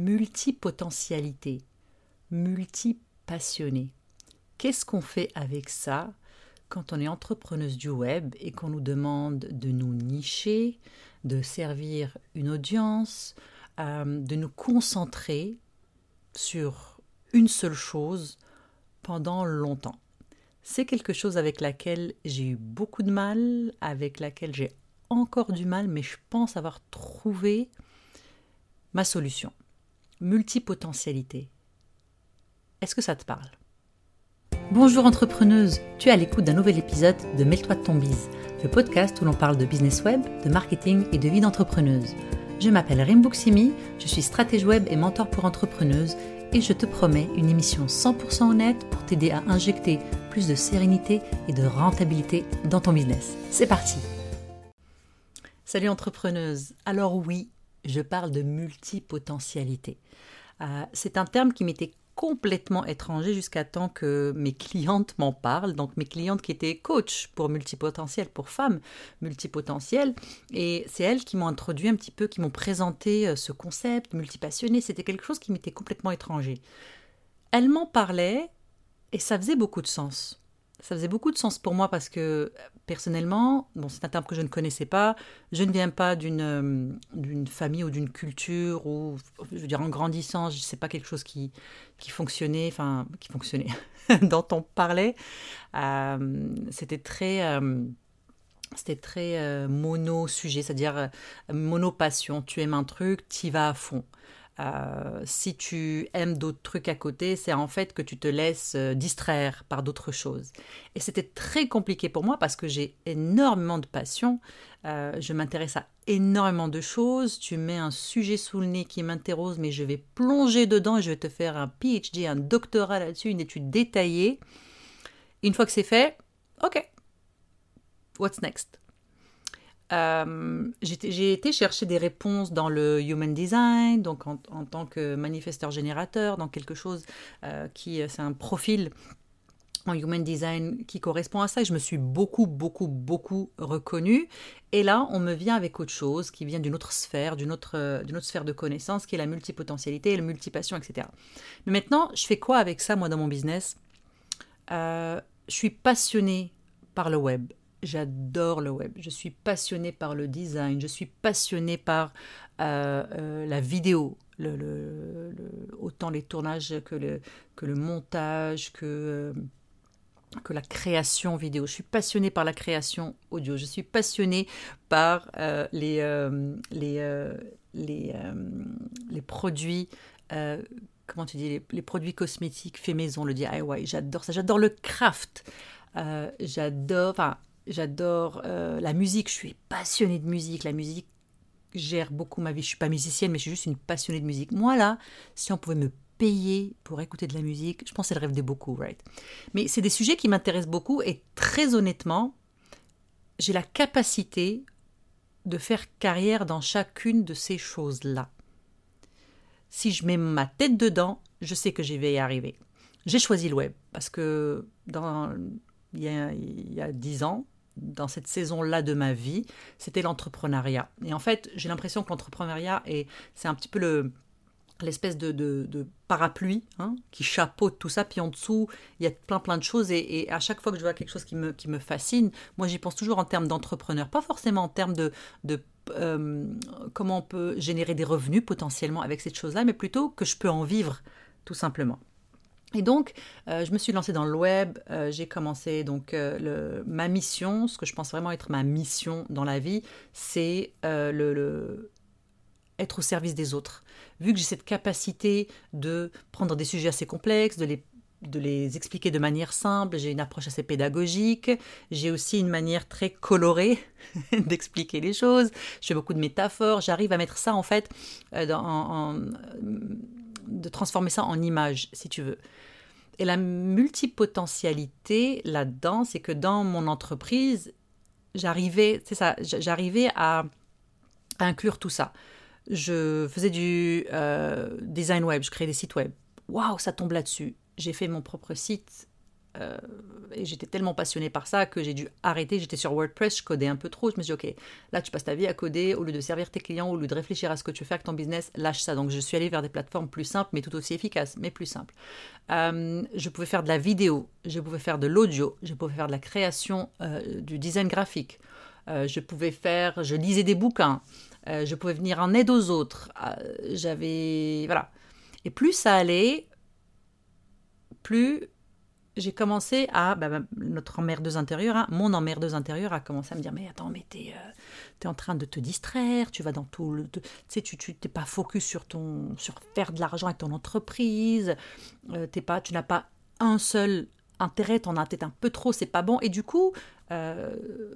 multipotentialité, multipassionné. Qu'est-ce qu'on fait avec ça quand on est entrepreneuse du web et qu'on nous demande de nous nicher, de servir une audience, euh, de nous concentrer sur une seule chose pendant longtemps? C'est quelque chose avec laquelle j'ai eu beaucoup de mal, avec laquelle j'ai encore du mal, mais je pense avoir trouvé ma solution. Multipotentialité. Est-ce que ça te parle? Bonjour entrepreneuse, tu es à l'écoute d'un nouvel épisode de Mêle-toi de ton bise, le podcast où l'on parle de business web, de marketing et de vie d'entrepreneuse. Je m'appelle Rimbuksimi, je suis stratège web et mentor pour entrepreneuses et je te promets une émission 100% honnête pour t'aider à injecter plus de sérénité et de rentabilité dans ton business. C'est parti Salut entrepreneuse Alors oui, je parle de multipotentialité. Euh, c'est un terme qui m'était complètement étranger jusqu'à temps que mes clientes m'en parlent. Donc mes clientes qui étaient coach pour multipotentiel, pour femmes multipotentielles. Et c'est elles qui m'ont introduit un petit peu, qui m'ont présenté euh, ce concept multipassionné. C'était quelque chose qui m'était complètement étranger. Elles m'en parlaient et ça faisait beaucoup de sens ça faisait beaucoup de sens pour moi parce que personnellement, bon, c'est un terme que je ne connaissais pas, je ne viens pas d'une euh, d'une famille ou d'une culture où, je veux dire, en grandissant, je sais pas quelque chose qui, fonctionnait, enfin, qui fonctionnait, dont on parlait. Euh, c'était très. Euh, c'était très mono-sujet, c'est-à-dire mono-passion. Tu aimes un truc, tu y vas à fond. Euh, si tu aimes d'autres trucs à côté, c'est en fait que tu te laisses euh, distraire par d'autres choses. Et c'était très compliqué pour moi parce que j'ai énormément de passion. Euh, je m'intéresse à énormément de choses. Tu mets un sujet sous le nez qui m'interroge, mais je vais plonger dedans et je vais te faire un PhD, un doctorat là-dessus, une étude détaillée. Une fois que c'est fait, ok, what's next? Euh, j'ai été chercher des réponses dans le human design, donc en, tant que manifesteur générateur, dans quelque chose euh, qui, euh, c'est un profil en human design qui correspond à ça. Et je me suis beaucoup, beaucoup, beaucoup reconnue. Et là, on me vient avec autre chose qui vient d'une autre sphère, d'une autre, d'une autre sphère de connaissance, qui est la multipotentialité, la multipassion, etc. Mais maintenant, je fais quoi avec ça, moi, dans mon business? Je suis passionnée par le web j'adore le web. Je suis passionnée par le design. Je suis passionnée par euh, euh, la vidéo. Autant les tournages que le, montage, que, euh, que la création vidéo. Je suis passionnée par la création audio. Je suis passionnée par les, les, produits comment tu dis, les, produits cosmétiques fait maison, le DIY, j'adore ça, j'adore le craft, j'adore, J'adore euh, la musique, je suis passionnée de musique. La musique gère beaucoup ma vie. Je suis pas musicienne, mais je suis juste une passionnée de musique. Moi, là, si on pouvait me payer pour écouter de la musique, je pense que c'est le rêve de beaucoup, right? Mais c'est des sujets qui m'intéressent beaucoup et très honnêtement, j'ai la capacité de faire carrière dans chacune de ces choses-là. Si je mets ma tête dedans, je sais que j'y vais y arriver. J'ai choisi le web parce que il y a dix ans, dans cette saison-là de ma vie, c'était l'entrepreneuriat. Et en fait, j'ai l'impression que l'entrepreneuriat, c'est un petit peu le, l'espèce de, de, parapluie hein, qui chapeaute tout ça, puis en dessous, il y a plein plein de choses, et, à chaque fois que je vois quelque chose qui me, qui me fascine, moi j'y pense toujours en termes d'entrepreneur, pas forcément en termes de, de euh, comment on peut générer des revenus potentiellement avec cette chose-là, mais plutôt que je peux en vivre, tout simplement. Et donc, euh, je me suis lancée dans le web. Euh, j'ai commencé donc euh, ma mission, ce que je pense vraiment être ma mission dans la vie, c'est le, être au service des autres. Vu que j'ai cette capacité de prendre des sujets assez complexes, de les de les expliquer de manière simple, j'ai une approche assez pédagogique, j'ai aussi une manière très colorée d'expliquer les choses, je fais beaucoup de métaphores, j'arrive à mettre ça en fait dans, de transformer ça en image, si tu veux. Et la multipotentialité là-dedans, c'est que dans mon entreprise, j'arrivais, ça, j'arrivais à, inclure tout ça. Je faisais du euh, design web, je créais des sites web. Waouh, ça tombe là-dessus. J'ai fait mon propre site Euh, et j'étais tellement passionnée par ça que j'ai dû arrêter. J'étais sur WordPress, je codais un peu trop. Je me suis dit, OK, là, tu passes ta vie à coder. Au lieu de servir tes clients, au lieu de réfléchir à ce que tu fais avec ton business, lâche ça. Donc, je suis allée vers des plateformes plus simples, mais tout aussi efficaces, mais plus simples. Euh, je pouvais faire de la vidéo, je pouvais faire de l'audio, je pouvais faire de la création, euh, du design graphique. je pouvais faire, je lisais des bouquins. je pouvais venir en aide aux autres. J'avais. Voilà. Et plus ça allait, plus j'ai commencé à, bah, bah, notre emmerdeuse intérieure, hein, mon emmerdeuse intérieure a commencé à me dire, mais attends, mais t'es euh, en train de te distraire, tu vas dans tout le... Tu sais, tu n'es pas focus sur, ton, sur faire de l'argent avec ton entreprise, euh, pas, tu n'as pas un seul intérêt, t'en as peut-être un peu trop, c'est pas bon. Et du coup, euh,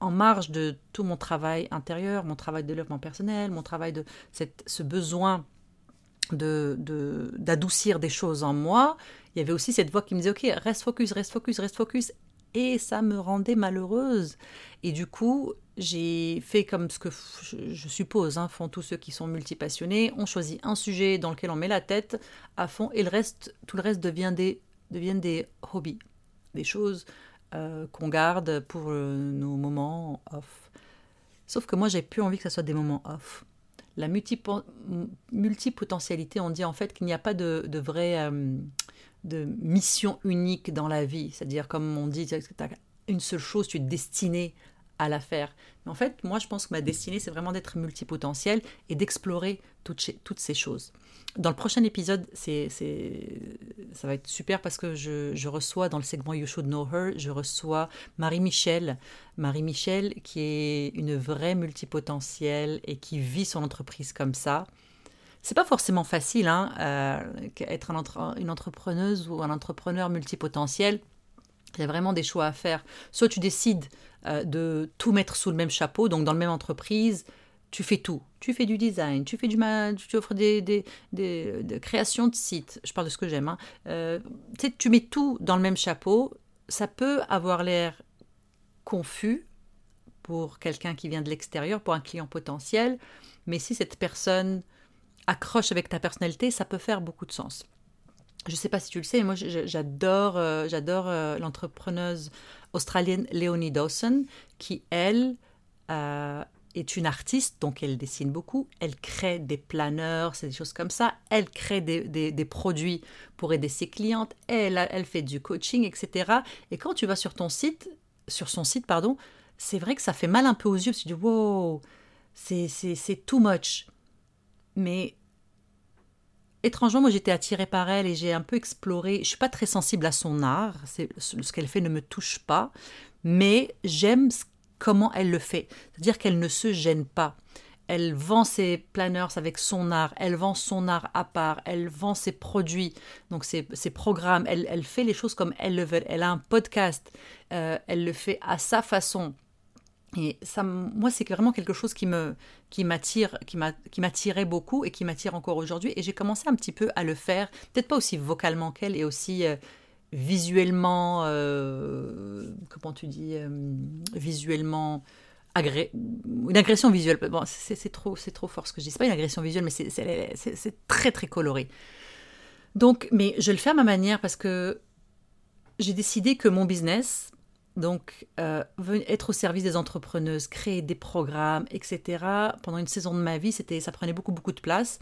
en marge de tout mon travail intérieur, mon travail de développement personnel, mon travail de cette, ce besoin de d'adoucir des choses en moi, il y avait aussi cette voix qui me disait ok reste focus reste focus reste focus. Et ça me rendait malheureuse. Et du coup j'ai fait comme ce que je, suppose hein, font tous ceux qui sont multipassionnés. On choisit un sujet dans lequel on met la tête à fond et le reste tout le reste devient des deviennent des hobbies des choses euh, qu'on garde pour euh, nos moments off. Sauf que moi j'ai plus envie que ça soit des moments off. La multipotentialité, on dit en fait qu'il n'y a pas de, de vraie euh, de mission unique dans la vie. C'est-à-dire, comme on dit, tu as une seule chose, tu es destiné à la faire. Mais en fait, moi, je pense que ma destinée, c'est vraiment d'être multipotentiel et d'explorer toutes, ces choses. Dans le prochain épisode, c'est, ça va être super parce que je, je, reçois dans le segment You Should Know Her, je reçois Marie-Michel. Marie-Michel qui est une vraie multipotentielle et qui vit son entreprise comme ça. C'est pas forcément facile, hein, euh, être une entrepreneuse ou un entrepreneur multipotentiel. Il y a vraiment des choix à faire. Soit tu décides euh, de tout mettre sous le même chapeau, donc dans la même entreprise, tu fais tout. Tu fais du design, tu fais du tu offres des, créations de sites. Je parle de ce que j'aime. Hein. Euh, tu mets tout dans le même chapeau. Ça peut avoir l'air confus pour quelqu'un qui vient de l'extérieur, pour un client potentiel, mais si cette personne accroche avec ta personnalité, ça peut faire beaucoup de sens. Je ne sais pas si tu le sais, mais moi j'adore euh, j'adore euh, l'entrepreneuse australienne Leonie Dawson, qui elle euh, est une artiste, donc elle dessine beaucoup, elle crée des planeurs, c'est des choses comme ça, elle crée des, des, produits pour aider ses clientes, elle, elle fait du coaching, etc. Et quand tu vas sur ton site, sur son site, pardon, c'est vrai que ça fait mal un peu aux yeux, tu dis wow, c'est too much. Mais étrangement, moi j'étais attirée par elle et j'ai un peu exploré. Je suis pas très sensible à son art, ce qu'elle fait ne me touche pas, mais j'aime comment elle le fait. C'est-à-dire qu'elle ne se gêne pas. Elle vend ses planners avec son art, elle vend son art à part, elle vend ses produits, donc ses, programmes, elle, fait les choses comme elle le veut. Elle a un podcast, euh, elle le fait à sa façon. Et ça, moi, c'est vraiment quelque chose qui me, qui m'attire, qui m'attirait beaucoup et qui m'attire encore aujourd'hui. Et j'ai commencé un petit peu à le faire, peut-être pas aussi vocalement qu'elle et aussi euh, visuellement, euh, comment tu dis, euh, visuellement une agression visuelle. Bon, c'est trop, c'est trop fort ce que je dis. C'est pas une agression visuelle, mais c'est très très coloré. Donc, mais je le fais à ma manière parce que j'ai décidé que mon business, donc, euh, être au service des entrepreneuses, créer des programmes, etc. Pendant une saison de ma vie, c'était, ça prenait beaucoup, beaucoup de place.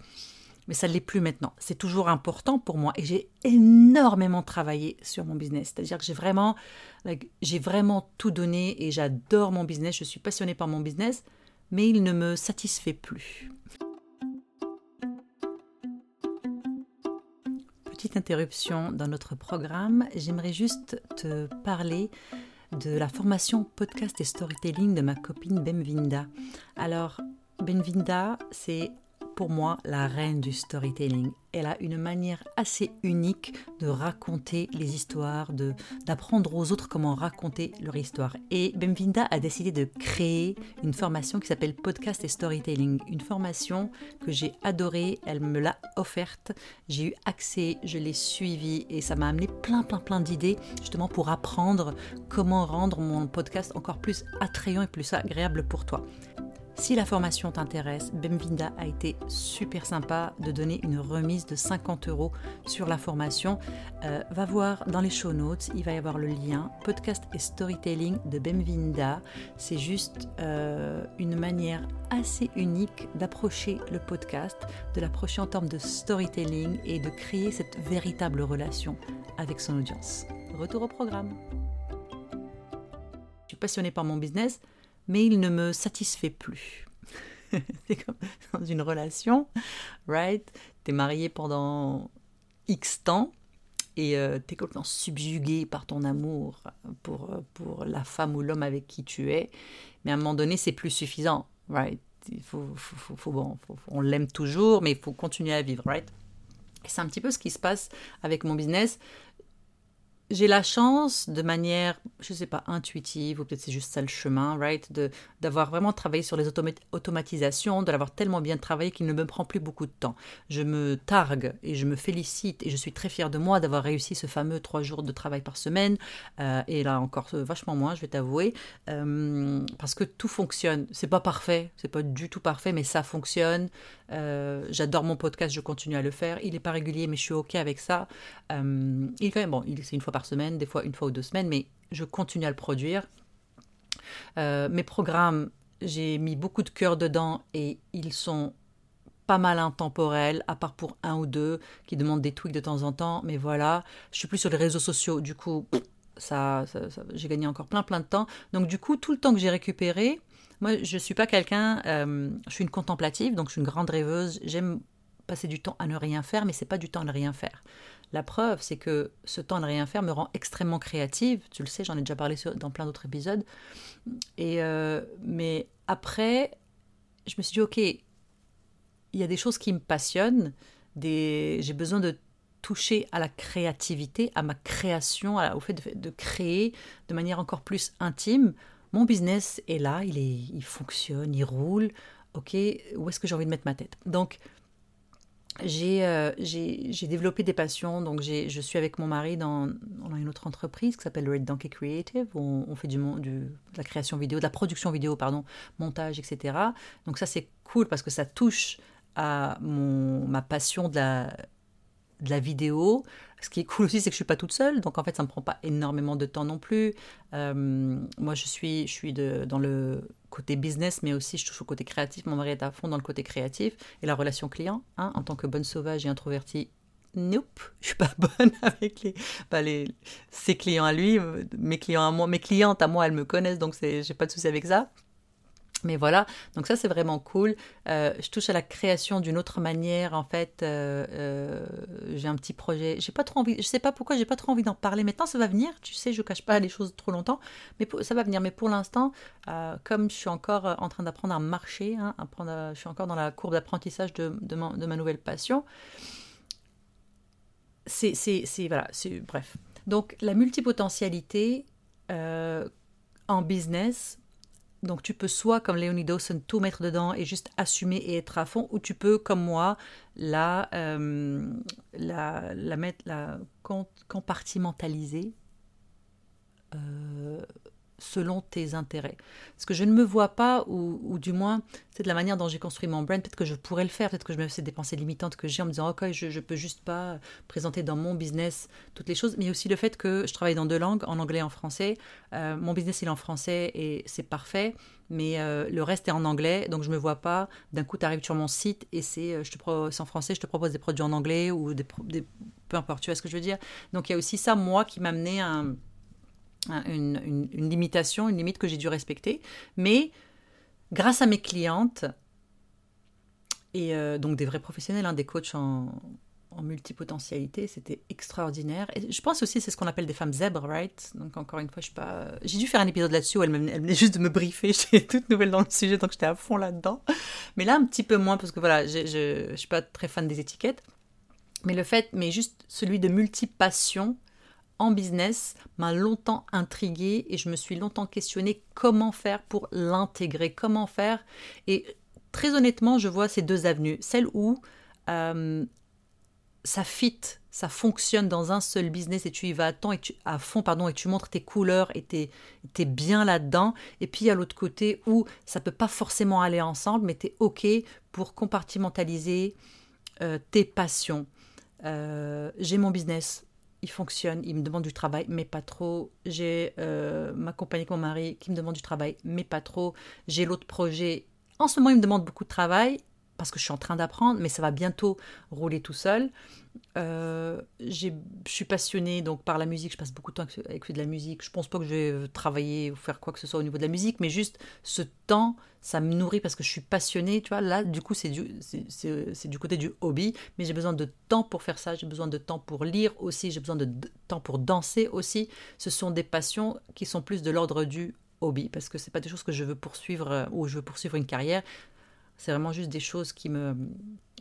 Mais ça ne l'est plus maintenant. C'est toujours important pour moi. Et j'ai énormément travaillé sur mon business. C'est-à-dire que j'ai vraiment, j'ai vraiment tout donné et j'adore mon business. Je suis passionnée par mon business, mais il ne me satisfait plus. Petite interruption dans notre programme. J'aimerais juste te parler de la formation podcast et storytelling de ma copine Benvinda. Alors, Benvinda, c'est pour moi la reine du storytelling. Elle a une manière assez unique de raconter les histoires, de d'apprendre aux autres comment raconter leur histoire. Et Bemvinda a décidé de créer une formation qui s'appelle Podcast et Storytelling. Une formation que j'ai adorée, elle me l'a offerte, j'ai eu accès, je l'ai suivie et ça m'a amené plein plein plein d'idées justement pour apprendre comment rendre mon podcast encore plus attrayant et plus agréable pour toi. Si la formation t'intéresse, Bemvinda a été super sympa de donner une remise de 50 euros sur la formation. Euh, va voir dans les show notes, il va y avoir le lien podcast et storytelling de Bemvinda. C'est juste euh, une manière assez unique d'approcher le podcast, de l'approcher en termes de storytelling et de créer cette véritable relation avec son audience. Retour au programme. Je suis passionnée par mon business mais il ne me satisfait plus. c'est comme dans une relation, right? T'es marié pendant X temps et euh, t'es complètement subjugué par ton amour pour, pour la femme ou l'homme avec qui tu es. Mais à un moment donné, c'est plus suffisant, right? Il faut, bon, on l'aime toujours, mais il faut continuer à vivre, right? C'est un petit peu ce qui se passe avec mon business j'ai la chance, de manière, je sais pas, intuitive, ou peut-être c'est juste ça le chemin, right, de, d'avoir vraiment travaillé sur les automatisations, de l'avoir tellement bien travaillé qu'il ne me prend plus beaucoup de temps. Je me targue et je me félicite et je suis très fière de moi d'avoir réussi ce fameux trois jours de travail par semaine, euh, et là encore euh, vachement moins, je vais t'avouer, euh, parce que tout fonctionne. C'est pas parfait, c'est pas du tout parfait, mais ça fonctionne. J'adore mon podcast, je continue à le faire. Il est pas régulier, mais je suis ok avec ça. il est quand même bon, c'est une fois par semaine, des fois une fois ou deux semaines, mais je continue à le produire. Euh, mes programmes, j'ai mis beaucoup de cœur dedans et ils sont pas mal intemporels, à part pour un ou deux qui demandent des tweaks de temps en temps. Mais voilà, je suis plus sur les réseaux sociaux, du coup, ça, j'ai gagné encore plein plein de temps. Donc du coup, tout le temps que j'ai récupéré, moi, je suis pas quelqu'un, euh, je suis une contemplative, donc je suis une grande rêveuse. J'aime passer du temps à ne rien faire, mais c'est pas du temps à ne rien faire. La preuve, c'est que ce temps de rien faire me rend extrêmement créative. Tu le sais, j'en ai déjà parlé dans plein d'autres épisodes. Et euh, mais après, je me suis dit, ok, il y a des choses qui me passionnent. Des... J'ai besoin de toucher à la créativité, à ma création, au fait de, créer de manière encore plus intime. Mon business est là, il, est, il fonctionne, il roule. Ok, où est-ce que j'ai envie de mettre ma tête? Donc, euh, j'ai développé des passions. Donc, je suis avec mon mari dans, une autre entreprise qui s'appelle Red Donkey Creative. Où on, fait du, du, de la création vidéo, de la production vidéo, pardon, montage, etc. Donc, ça, c'est cool parce que ça touche à mon, ma passion de la, de la vidéo. Ce qui est cool aussi, c'est que je suis pas toute seule, donc en fait, ça me prend pas énormément de temps non plus. Euh, moi, je suis, je suis de, dans le côté business, mais aussi je touche au côté créatif. Mon mari est à fond dans le côté créatif et la relation client. Hein, en tant que bonne sauvage et introvertie, nope, je suis pas bonne avec les, bah les, ses clients à lui, mes clients à moi, mes clientes à moi, elles me connaissent, donc j'ai pas de souci avec ça. Mais voilà, donc ça c'est vraiment cool. Euh, je touche à la création d'une autre manière. En fait, euh, euh, j'ai un petit projet. J'ai pas trop envie. Je sais pas pourquoi j'ai pas trop envie d'en parler. Maintenant, ça va venir. Tu sais, je cache pas les choses trop longtemps, mais ça va venir. Mais pour l'instant, comme je suis encore en train d'apprendre à marcher, hein, apprendre je suis encore dans la courbe d'apprentissage de, de, ma nouvelle passion. C'est, c'est, voilà, c'est bref. Donc la multipotentialité en business donc tu peux soit, comme Léonie Dawson, tout mettre dedans et juste assumer et être à fond, ou tu peux, comme moi, la, euh, mettre, la compartimentaliser euh, selon tes intérêts. Parce que je ne me vois pas, ou, du moins, c'est de la manière dont j'ai construit mon brand, peut-être que je pourrais le faire, peut-être que je me fais des pensées limitantes que j'ai en me disant, ok, je ne peux juste pas présenter dans mon business toutes les choses, mais aussi le fait que je travaille dans deux langues, en anglais et en français. Euh, mon business, il est en français et c'est parfait, mais euh, le reste est en anglais, donc je ne me vois pas, d'un coup, tu arrives sur mon site et c'est euh, je te en français, je te propose des produits en anglais ou des, peu importe, tu vois ce que je veux dire? Donc il y a aussi ça, moi, qui m'a amené à un une, limitation, une limite que j'ai dû respecter. Mais grâce à mes clientes, et euh, donc des vrais professionnels, hein, des coachs en, multipotentialité, c'était extraordinaire. Je pense aussi c'est ce qu'on appelle des femmes zèbres, right? Donc encore une fois, je pas. J'ai dû faire un épisode là-dessus où elle, venait juste de me briefer. J'étais toute nouvelle dans le sujet, donc j'étais à fond là-dedans. Mais là, un petit peu moins parce que voilà, je, ne suis pas très fan des étiquettes. Mais le fait, mais juste celui de multipassion, en business m'a longtemps intrigué et je me suis longtemps questionné comment faire pour l'intégrer, comment faire. Et très honnêtement, je vois ces deux avenues. Celle où euh, ça fit, ça fonctionne dans un seul business et tu y vas à, temps et à fond pardon, et tu montres tes couleurs et tu es, bien là-dedans. Et puis a l'autre côté où ça peut pas forcément aller ensemble, mais tu es OK pour compartimentaliser euh, tes passions. Euh, j'ai mon business, il fonctionne, il me demande du travail, mais pas trop. J'ai euh, ma compagnie avec mon mari qui me demande du travail, mais pas trop. J'ai l'autre projet. En ce moment, il me demande beaucoup de travail parce que je suis en train d'apprendre, mais ça va bientôt rouler tout seul. Euh, je suis passionnée donc par la musique, je passe beaucoup de temps avec, de la musique. Je pense pas que je vais travailler ou faire quoi que ce soit au niveau de la musique, mais juste ce temps, ça me nourrit parce que je suis passionnée. Tu vois, là, du coup, c'est du, c'est, du côté du hobby, mais j'ai besoin de temps pour faire ça, j'ai besoin de temps pour lire aussi, j'ai besoin de temps pour danser aussi. Ce sont des passions qui sont plus de l'ordre du hobby parce que c'est pas des choses que je veux poursuivre euh, ou je veux poursuivre une carrière. C'est vraiment juste des choses qui me,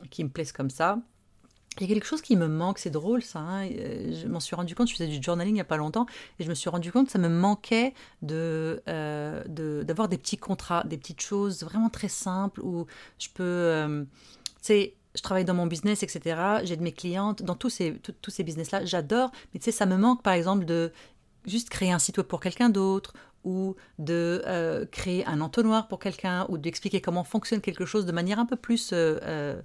qui me plaisent comme ça. Il y a quelque chose qui me manque, c'est drôle ça. Hein. Euh, je m'en suis rendu compte, je faisais du journaling il n'y a pas longtemps, et je me suis rendu compte que ça me manquait de, euh, d'avoir des petits contrats, des petites choses vraiment très simples où je peux. Euh, tu sais, je travaille dans mon business, etc. J'ai de mes clientes, dans tous ces, tous ces business-là, j'adore, mais tu sais, ça me manque par exemple de juste créer un site web pour quelqu'un d'autre ou de euh, créer un entonnoir pour quelqu'un ou d'expliquer comment fonctionne quelque chose de manière un peu plus euh, euh,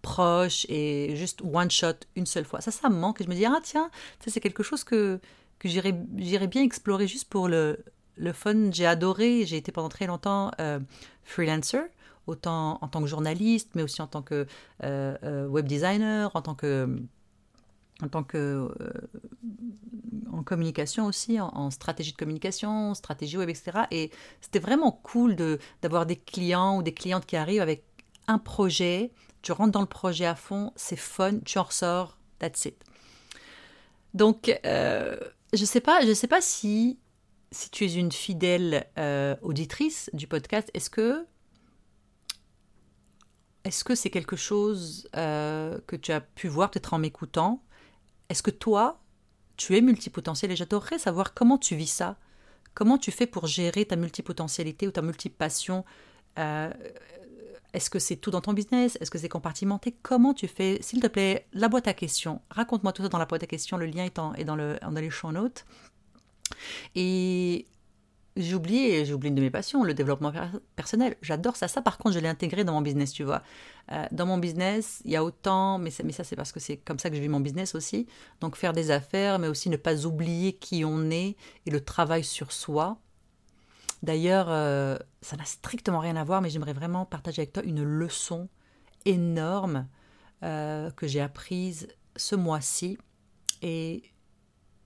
proche et juste one shot une seule fois. Ça, ça me manque je me dis, ah tiens, ça c'est quelque chose que, que j'irais bien explorer juste pour le, le fun. J'ai adoré, j'ai été pendant très longtemps freelancer autant en tant que journaliste, mais aussi en tant que web designer, en tant que en tant que euh, en communication aussi, en, stratégie de communication, stratégie web, etc. Et c'était vraiment cool de d'avoir des clients ou des clientes qui arrivent avec un projet, tu rentres dans le projet à fond, c'est fun, tu en ressors, that's it. Donc, euh, je sais pas, je sais pas si si tu es une fidèle euh, auditrice du podcast, est-ce que est-ce que c'est quelque chose que tu as pu voir peut-être en m'écoutant? Est-ce que toi, tu es multipotentiel et j'adorerais savoir comment tu vis ça? Comment tu fais pour gérer ta multipotentialité ou ta multipassion? Euh, Est-ce que c'est tout dans ton business? Est-ce que c'est compartimenté? Comment tu fais? S'il te plaît, la boîte à questions. Raconte-moi tout ça dans la boîte à questions. Le lien est, dans, le, dans les champs notes. Et j'ai oublié, une de mes passions, le développement personnel. J'adore ça. Ça, par contre, je l'ai intégré dans mon business, tu vois. Euh, dans mon business, il y a autant, mais, mais ça, c'est parce que c'est comme ça que je vis mon business aussi. Donc, faire des affaires, mais aussi ne pas oublier qui on est et le travail sur soi. D'ailleurs, euh, ça n'a strictement rien à voir, mais j'aimerais vraiment partager avec toi une leçon énorme euh, que j'ai apprise ce mois-ci. Et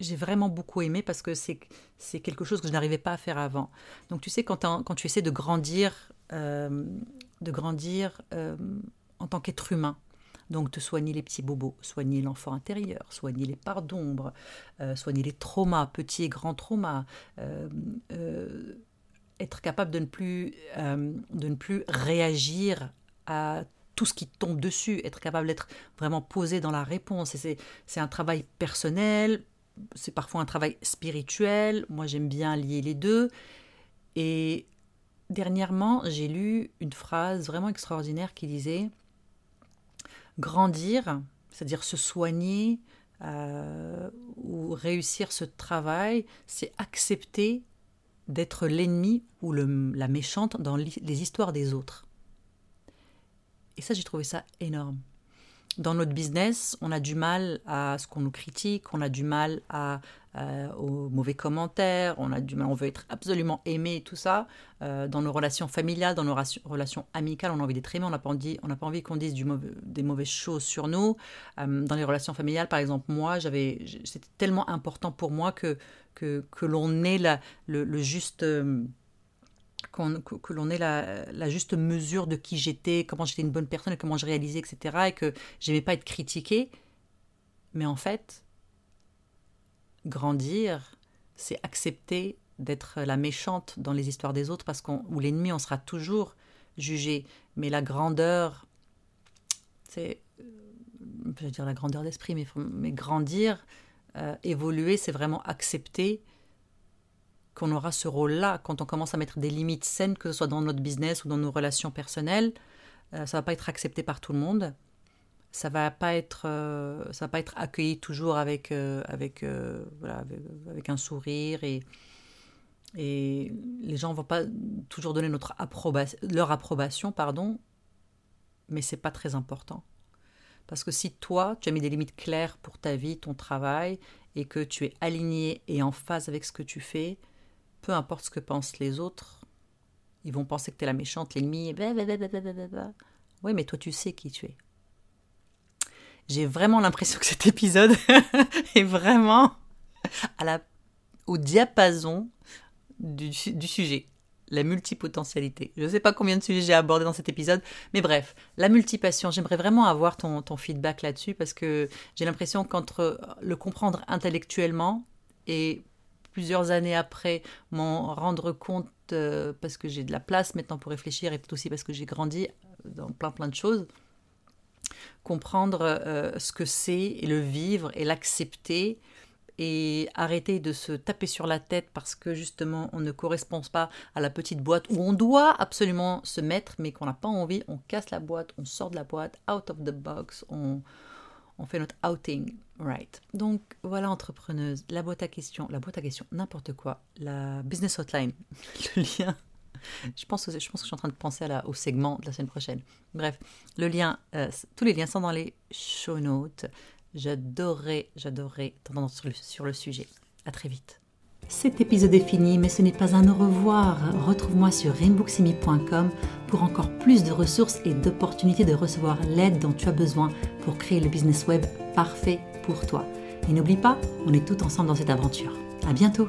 j'ai vraiment beaucoup aimé parce que c'est, c'est quelque chose que je n'arrivais pas à faire avant. Donc tu sais, quand, tu essaies de grandir, euh, de grandir euh, en tant qu'être humain, donc de soigner les petits bobos, soigner l'enfant intérieur, soigner les parts d'ombre, euh, soigner les traumas, petits et grands traumas, être capable de ne plus, de ne plus réagir à tout ce qui tombe dessus, être capable d'être vraiment posé dans la réponse. Et c'est un travail personnel, c'est parfois un travail spirituel. Moi, j'aime bien lier les deux. Et dernièrement, j'ai lu une phrase vraiment extraordinaire qui disait Grandir, c'est-à-dire se soigner euh, ou réussir ce travail, c'est accepter d'être l'ennemi ou la méchante dans les histoires des autres. Et ça, j'ai trouvé ça énorme dans notre business, on a du mal à ce qu'on nous critique, on a du mal euh, aux mauvais commentaires, on a du mal, on veut être absolument aimé et tout ça. Euh, dans nos relations familiales, dans nos relations amicales, on a envie d'être aimé, on n'a pas envie, qu'on dise des mauvaises choses sur nous. Euh, dans les relations familiales, par exemple, moi, c'était tellement important pour moi que que, l'on ait le, juste que, l'on ait la, juste mesure de qui j'étais, comment j'étais une bonne personne et comment je réalisais, etc. Et que j'aimais pas être critiquée. Mais en fait, grandir, c'est accepter d'être la méchante dans les histoires des autres, parce qu'on ou l'ennemi, on sera toujours jugé. Mais la grandeur, c'est, je veux dire la grandeur d'esprit, mais, grandir, euh, évoluer, c'est vraiment accepter qu'on aura ce rôle-là quand on commence à mettre des limites saines, que ce soit dans notre business ou dans nos relations personnelles. Euh, ça va pas être accepté par tout le monde. ça va pas être euh, va pas être accueilli toujours avec euh, avec, euh, voilà, avec, un sourire et et les gens vont pas toujours donner notre leur approbation pardon mais c'est pas très important parce que si toi tu as mis des limites claires pour ta vie ton travail et que tu es aligné et en phase avec ce que tu fais peu importe ce que pensent les autres ils vont penser que tu es la méchante, l'ennemi. Oui, mais toi, tu sais qui tu es. J'ai vraiment l'impression que cet épisode est vraiment au diapason du, sujet, la multipotentialité. Je ne sais pas combien de sujets j'ai abordé dans cet épisode, mais bref, la multipassion, j'aimerais vraiment avoir ton feedback là-dessus parce que j'ai l'impression qu'entre le comprendre intellectuellement et plusieurs années après m'en rendre compte euh, parce que j'ai de la place maintenant pour réfléchir et peut-être aussi parce que j'ai grandi euh, dans plein plein de choses. Comprendre euh, ce que c'est et le vivre et l'accepter et arrêter de se taper sur la tête parce que justement on ne correspond pas à la petite boîte où on doit absolument se mettre mais qu'on n'a pas envie, on casse la boîte, on sort de la boîte, out of the box, on, on fait notre outing, right. Donc voilà, entrepreneuse, la boîte à questions, la boîte à questions, n'importe quoi, la business hotline, le lien. Je pense, je pense que je suis en train de penser au segment de la semaine prochaine. Bref, le lien, euh, tous les liens sont dans les show notes. J'adorerais, j'adorerais t'entendre sur sur le sujet. À très vite. Cet épisode est fini, mais ce n'est pas un au revoir. Retrouve-moi sur rainbooksimi.com pour encore plus de ressources et d'opportunités de recevoir l'aide dont tu as besoin pour créer le business web parfait pour toi. Et n'oublie pas, on est tout ensemble dans cette aventure. À bientôt!